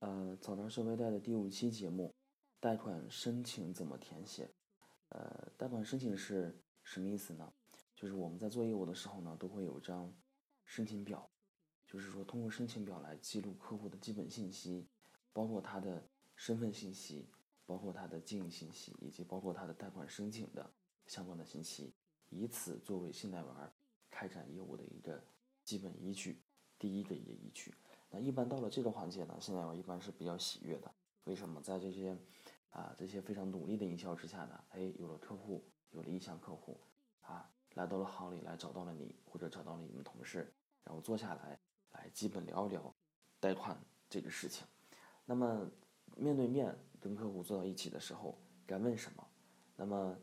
呃，早上是微贷的第五期节目，贷款申请怎么填写？呃，贷款申请是什么意思呢？就是我们在做业务的时候呢，都会有一张申请表，就是说通过申请表来记录客户的基本信息，包括他的身份信息，包括他的经营信息，以及包括他的贷款申请的相关的信息，以此作为信贷员开展业务的一个基本依据，第一个一个依据。那一般到了这个环节呢，现在我一般是比较喜悦的。为什么？在这些啊这些非常努力的营销之下呢，哎，有了客户，有了意向客户，啊，来到了行里来找到了你，或者找到了你们同事，然后坐下来来基本聊一聊贷款这个事情。那么面对面跟客户坐到一起的时候，该问什么？那么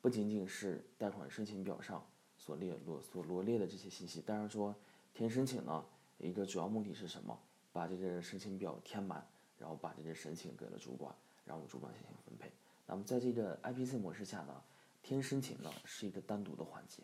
不仅仅是贷款申请表上所列罗所罗列的这些信息，当然说填申请呢。一个主要目的是什么？把这个申请表填满，然后把这个申请给了主管，然后主管进行分配。那么在这个 IPC 模式下呢，填申请呢是一个单独的环节，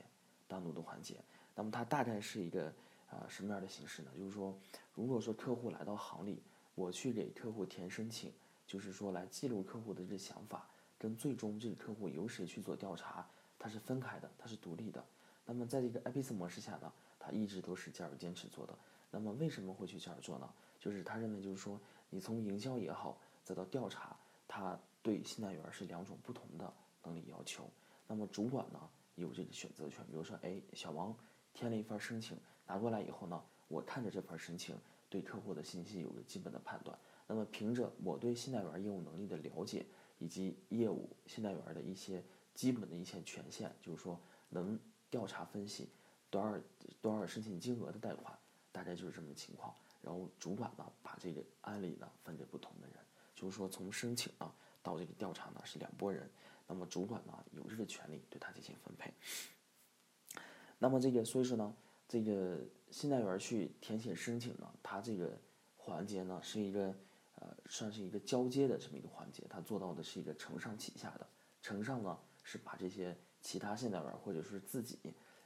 单独的环节。那么它大概是一个啊什么样的形式呢？就是说，如果说客户来到行里，我去给客户填申请，就是说来记录客户的这个想法，跟最终这个客户由谁去做调查，它是分开的，它是独立的。那么在这个 IPC 模式下呢，它一直都是加入坚持做的。那么为什么会去这样做呢？就是他认为，就是说，你从营销也好，再到调查，他对信贷员是两种不同的能力要求。那么主管呢有这个选择权，比如说，哎，小王填了一份申请，拿过来以后呢，我看着这份申请，对客户的信息有个基本的判断。那么凭着我对信贷员业务能力的了解，以及业务信贷员的一些基本的一些权限，就是说能调查分析多少多少申请金额的贷款。大概就是这么情况，然后主管呢把这个案例呢分给不同的人，就是说从申请呢到这个调查呢是两拨人，那么主管呢有这个权利对他进行分配。那么这个所以说呢，这个信贷员去填写申请呢，他这个环节呢是一个呃算是一个交接的这么一个环节，他做到的是一个承上启下的，承上呢是把这些其他信贷员或者是自己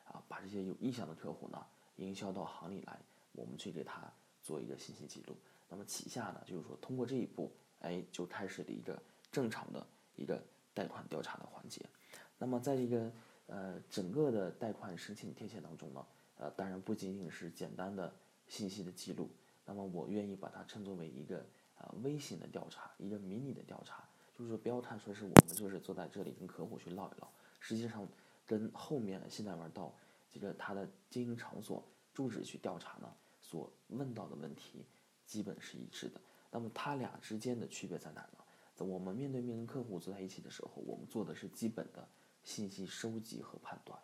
啊把这些有意向的客户呢营销到行里来。我们去给他做一个信息记录，那么旗下呢，就是说通过这一步，哎，就开始了一个正常的一个贷款调查的环节。那么在这个呃整个的贷款申请填写当中呢，呃，当然不仅仅是简单的信息的记录，那么我愿意把它称作为一个啊微型的调查，一个迷你的调查，就是说不要看说是我们就是坐在这里跟客户去唠一唠，实际上跟后面信贷员到这个他的经营场所住址去调查呢。所问到的问题基本是一致的，那么它俩之间的区别在哪呢？在我们面对面跟客户坐在一起的时候，我们做的是基本的信息收集和判断。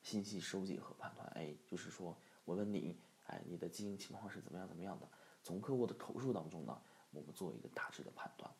信息收集和判断，哎，就是说我问你，哎，你的经营情况是怎么样怎么样的？从客户的口述当中呢，我们做一个大致的判断，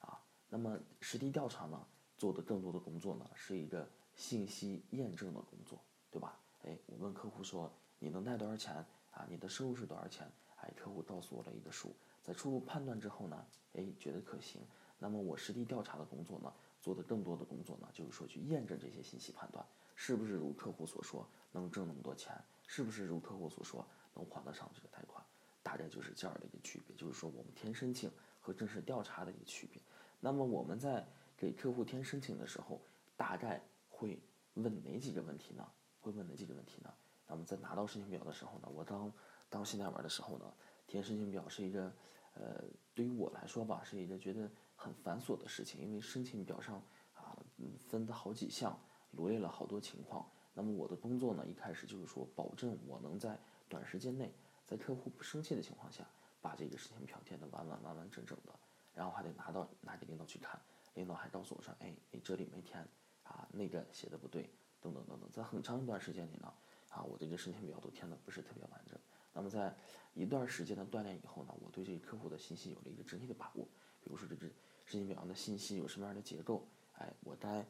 啊，那么实地调查呢，做的更多的工作呢，是一个信息验证的工作，对吧？哎，我问客户说，你能贷多少钱？啊，你的收入是多少钱？哎，客户告诉我了一个数，在初步判断之后呢，哎，觉得可行。那么我实地调查的工作呢，做的更多的工作呢，就是说去验证这些信息判断，是不是如客户所说能挣那么多钱？是不是如客户所说能还得上这个贷款？大概就是这样的一个区别，就是说我们填申请和正式调查的一个区别。那么我们在给客户填申请的时候，大概会问哪几个问题呢？会问哪几个问题呢？那么在拿到申请表的时候呢，我当当信贷员的时候呢，填申请表是一个，呃，对于我来说吧，是一个觉得很繁琐的事情，因为申请表上啊，分的好几项，罗列了好多情况。那么我的工作呢，一开始就是说，保证我能在短时间内，在客户不生气的情况下，把这个申请表填的完完完完整整的，然后还得拿到拿给领导去看，领导还告诉我说，哎，你这里没填啊，那个写的不对，等等等等，在很长一段时间里呢。啊，我这个申请表都填的不是特别完整。那么在一段时间的锻炼以后呢，我对这个客户的信息有了一个整体的把握。比如说这只申请表上的信息有什么样的结构，哎，我该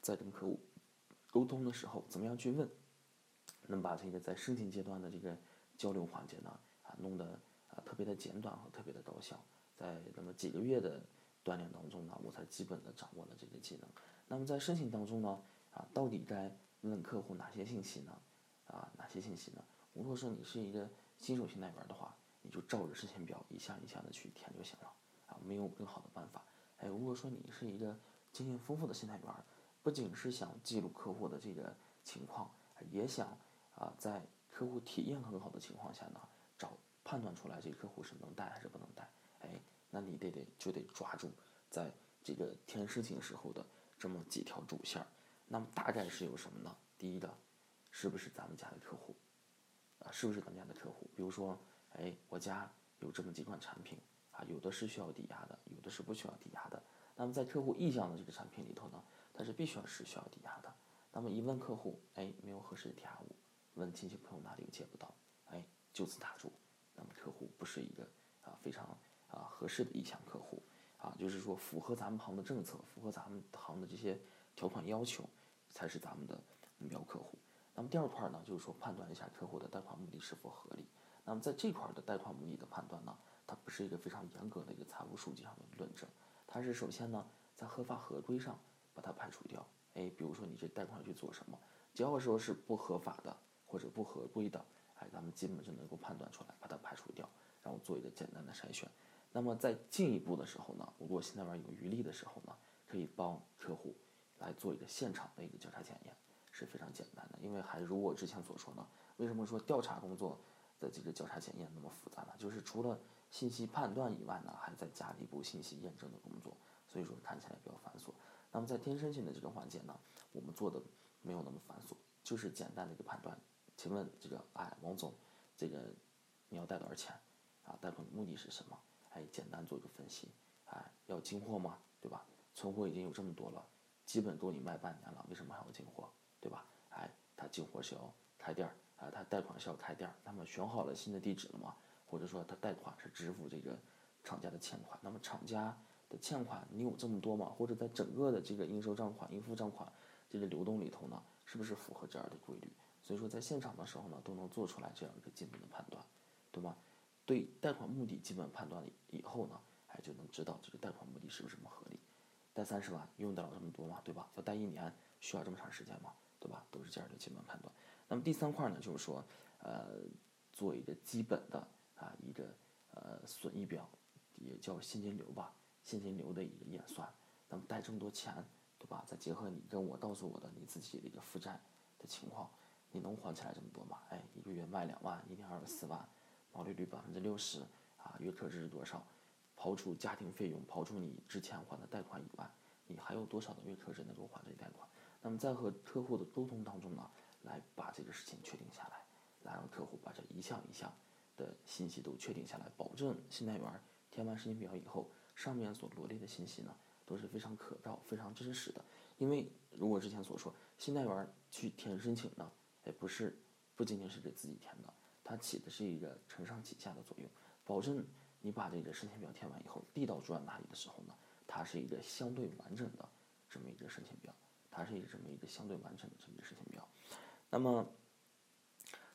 在跟客户沟通的时候怎么样去问，能把这个在申请阶段的这个交流环节呢，啊，弄得啊特别的简短和特别的高效。在那么几个月的锻炼当中呢，我才基本的掌握了这个技能。那么在申请当中呢，啊，到底该问客户哪些信息呢？些信息呢？如果说你是一个新手信贷员的话，你就照着申请表一项一项的去填就行了啊，没有更好的办法。哎，如果说你是一个经验丰富的信贷员，不仅是想记录客户的这个情况，也想啊在客户体验很好的情况下呢，找判断出来这客户是能贷还是不能贷。哎，那你得得就得抓住在这个填申请时候的这么几条主线。那么大概是有什么呢？第一个，是不是咱们家的客户？啊，是不是咱们家的客户？比如说，哎，我家有这么几款产品啊，有的是需要抵押的，有的是不需要抵押的。那么在客户意向的这个产品里头呢，它是必须要是需要抵押的。那么一问客户，哎，没有合适的抵押物，问亲戚朋友哪里又借不到，哎，就此打住。那么客户不是一个啊非常啊合适的意向客户啊，就是说符合咱们行的政策，符合咱们行的这些条款要求。才是咱们的目标客户。那么第二块呢，就是说判断一下客户的贷款目的是否合理。那么在这块的贷款目的的判断呢，它不是一个非常严格的一个财务数据上的论证，它是首先呢在合法合规上把它排除掉。哎，比如说你这贷款去做什么，只要说是不合法的或者不合规的，哎，咱们基本就能够判断出来，把它排除掉，然后做一个简单的筛选。那么在进一步的时候呢，如果现在边有余力的时候呢，可以帮客户。来做一个现场的一个交叉检验是非常简单的，因为还如我之前所说呢，为什么说调查工作的这个交叉检验那么复杂呢？就是除了信息判断以外呢，还在加一步信息验证的工作，所以说看起来比较繁琐。那么在天申请的这个环节呢，我们做的没有那么繁琐，就是简单的一个判断。请问这个哎，王总，这个你要贷多少钱啊？贷款的目的是什么？哎，简单做一个分析。哎，要进货吗？对吧？存货已经有这么多了。基本够你卖半年了，为什么还要进货，对吧？哎，他进货是要开店儿，啊，他贷款是要开店儿，那么选好了新的地址了吗？或者说他贷款是支付这个厂家的欠款，那么厂家的欠款你有这么多吗？或者在整个的这个应收账款、应付账款这个流动里头呢，是不是符合这样的规律？所以说在现场的时候呢，都能做出来这样一个基本的判断，对吗？对贷款目的基本判断了以后呢，哎，就能知道这个贷款目的是不是这么合理。贷三十万用得了这么多吗？对吧？要贷一年需要这么长时间吗？对吧？都是这样的基本判断。那么第三块呢，就是说，呃，做一个基本的啊一个呃损益表，也叫现金流吧，现金流的一个演算。那么贷这么多钱，对吧？再结合你跟我告诉我的你自己的一个负债的情况，你能还起来这么多吗？哎，一个月卖两万，一年二十四万，毛利率百分之六十啊，月可支是多少？刨除家庭费用，刨除你之前还的贷款以外，你还有多少的月可支能够还这贷款？那么在和客户的沟通当中呢，来把这个事情确定下来，来让客户把这一项一项的信息都确定下来，保证信贷员填完申请表以后，上面所罗列的信息呢都是非常可靠、非常真实的。因为如果之前所说，信贷员去填申请呢，也不是不仅仅是给自己填的，它起的是一个承上启下的作用，保证。你把这个申请表填完以后，递到主管那里的时候呢，它是一个相对完整的这么一个申请表，它是一个这么一个相对完整的这么一个申请表。那么，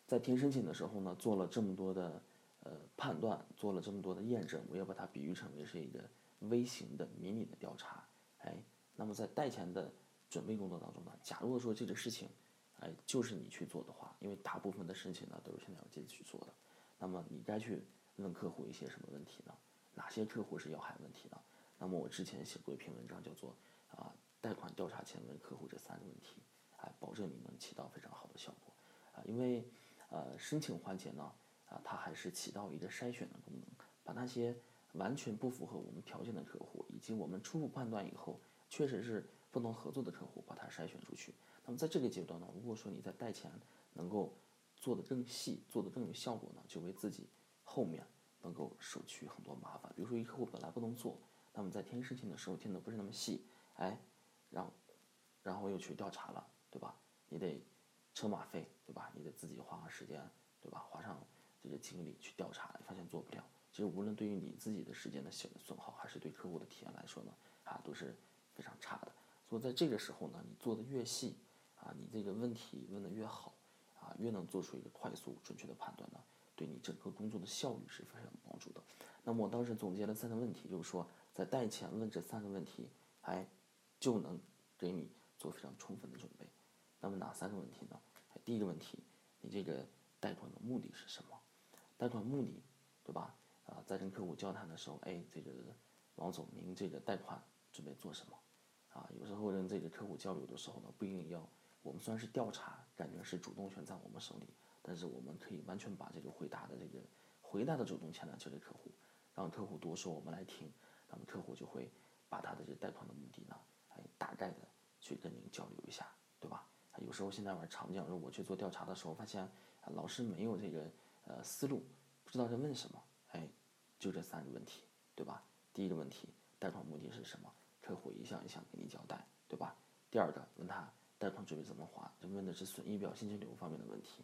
在填申请的时候呢，做了这么多的呃判断，做了这么多的验证，我要把它比喻成为是一个微型的迷你的调查。哎，那么在贷前的准备工作当中呢，假如说这个事情，哎，就是你去做的话，因为大部分的申请呢都是现在要自己去做的，那么你该去。问客户一些什么问题呢？哪些客户是要害问题呢？那么我之前写过一篇文章，叫做啊贷款调查前问客户这三个问题，哎，保证你能起到非常好的效果啊。因为呃申请环节呢啊，它还是起到一个筛选的功能，把那些完全不符合我们条件的客户，以及我们初步判断以后确实是不能合作的客户，把它筛选出去。那么在这个阶段呢，如果说你在贷前能够做得更细，做得更有效果呢，就为自己。后面能够省去很多麻烦，比如说一客户本来不能做，那么在填申请的时候填的不是那么细，哎，然后然后又去调查了，对吧？你得车马费，对吧？你得自己花时间，对吧？花上这个精力去调查，发现做不了。其实无论对于你自己的时间的损损耗，还是对客户的体验来说呢，啊都是非常差的。所以在这个时候呢，你做的越细，啊，你这个问题问的越好，啊，越能做出一个快速准确的判断呢。对你整个工作的效率是非常有帮助的。那么我当时总结了三个问题，就是说在贷前问这三个问题，哎，就能给你做非常充分的准备。那么哪三个问题呢？第一个问题，你这个贷款的目的是什么？贷款目的对吧？啊，在跟客户交谈的时候，哎，这个王总，您这个贷款准备做什么？啊，有时候跟这个客户交流的时候呢，不一定要我们虽然是调查，感觉是主动权在我们手里，但是我们可以完全把这个回答的这个回答的主动权呢交给客户，让客户多说，我们来听，那么客户就会把他的这贷款的目的呢，哎，大概的去跟您交流一下，对吧？有时候现在玩常见，说我去做调查的时候，发现，老师没有这个呃思路，不知道在问什么，哎，就这三个问题，对吧？第一个问题，贷款目的是什么？客户一项一项给你交代，对吧？第二个，问他贷款准备怎么还，就问的是损益表、现金流方面的问题，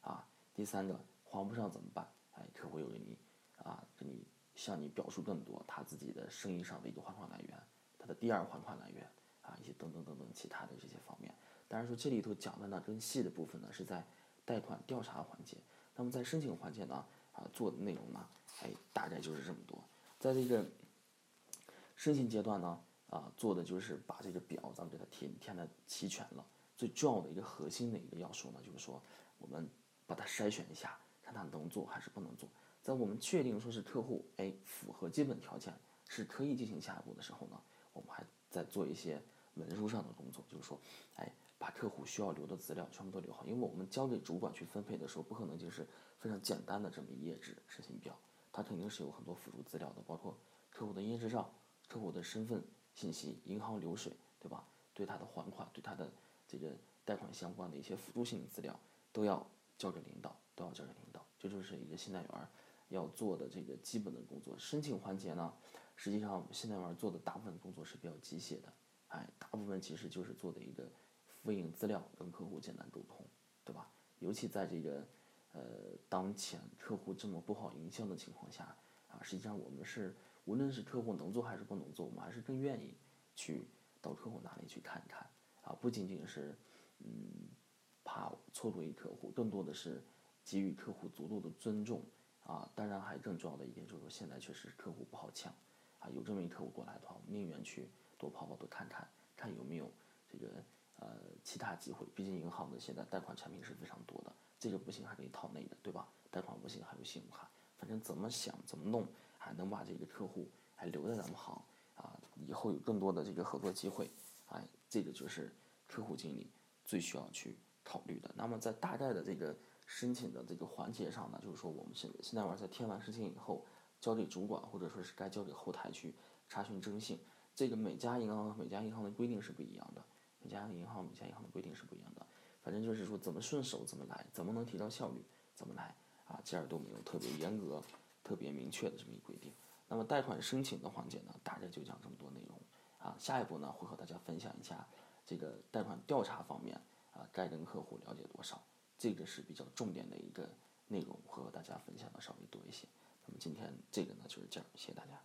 啊，第三个，还不上怎么办？哎，客户又给你啊，给你向你表述更多他自己的生意上的一个还款来源，他的第二还款来源啊，一些等等等等其他的这些方面。当然说这里头讲的呢更细的部分呢是在贷款调查环节，那么在申请环节呢啊做的内容呢，哎，大概就是这么多，在这个申请阶段呢。啊，做的就是把这个表咱们给它填填的齐全了。最重要的一个核心的一个要素呢，就是说我们把它筛选一下，看他能做还是不能做。在我们确定说是客户哎符合基本条件，是可以进行下一步的时候呢，我们还在做一些文书上的工作，就是说哎把客户需要留的资料全部都留好，因为我们交给主管去分配的时候，不可能就是非常简单的这么一页纸申请表，它肯定是有很多辅助资料的，包括客户的营业执照、客户的身份。信息、银行流水，对吧？对他的还款、对他的这个贷款相关的一些辅助性的资料，都要交给领导，都要交给领导。这就是一个信贷员要做的这个基本的工作。申请环节呢，实际上现在玩做的大部分工作是比较机械的，哎，大部分其实就是做的一个复印资料，跟客户简单沟通，对吧？尤其在这个呃当前客户这么不好营销的情况下啊，实际上我们是。无论是客户能做还是不能做，我们还是更愿意去到客户那里去看一看啊，不仅仅是嗯怕错过一客户，更多的是给予客户足够的尊重啊。当然，还更重要的一点就是说，现在确实客户不好抢啊，有这么一客户过来的话，我们宁愿去多跑跑多看看，看有没有这个呃其他机会。毕竟银行的现在贷款产品是非常多的，这个不行还可以套内的，对吧？贷款不行还有信用卡，反正怎么想怎么弄。还能把这个客户还留在咱们行啊，以后有更多的这个合作机会，哎，这个就是客户经理最需要去考虑的。那么在大概的这个申请的这个环节上呢，就是说我们现现在玩在填完申请以后，交给主管或者说是该交给后台去查询征信，这个每家银行和每家银行的规定是不一样的，每家银行每家银行的规定是不一样的。反正就是说怎么顺手怎么来，怎么能提高效率怎么来啊，这儿都没有特别严格。特别明确的这么一规定，那么贷款申请的环节呢，大概就讲这么多内容啊。下一步呢，会和大家分享一下这个贷款调查方面啊，该跟客户了解多少，这个是比较重点的一个内容，会和大家分享的稍微多一些。那么今天这个呢就是这样，谢谢大家。